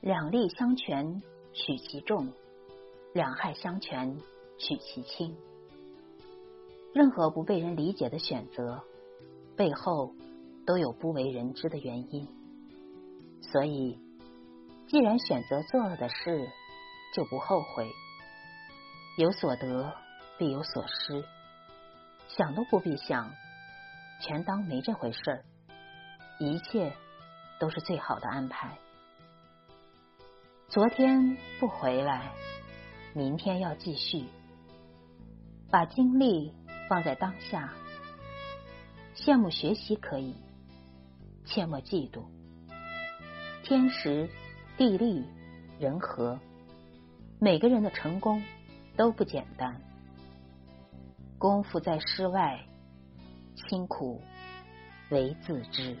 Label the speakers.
Speaker 1: 两利相权取其重，两害相权取其轻。任何不被人理解的选择，背后都有不为人知的原因。所以，既然选择做了的事，就不后悔。有所得，必有所失，想都不必想，全当没这回事儿。一切都是最好的安排。昨天不回来，明天要继续，把精力放在当下。羡慕学习可以，切莫嫉妒。天时、地利、人和，每个人的成功都不简单。功夫在诗外，辛苦唯自知。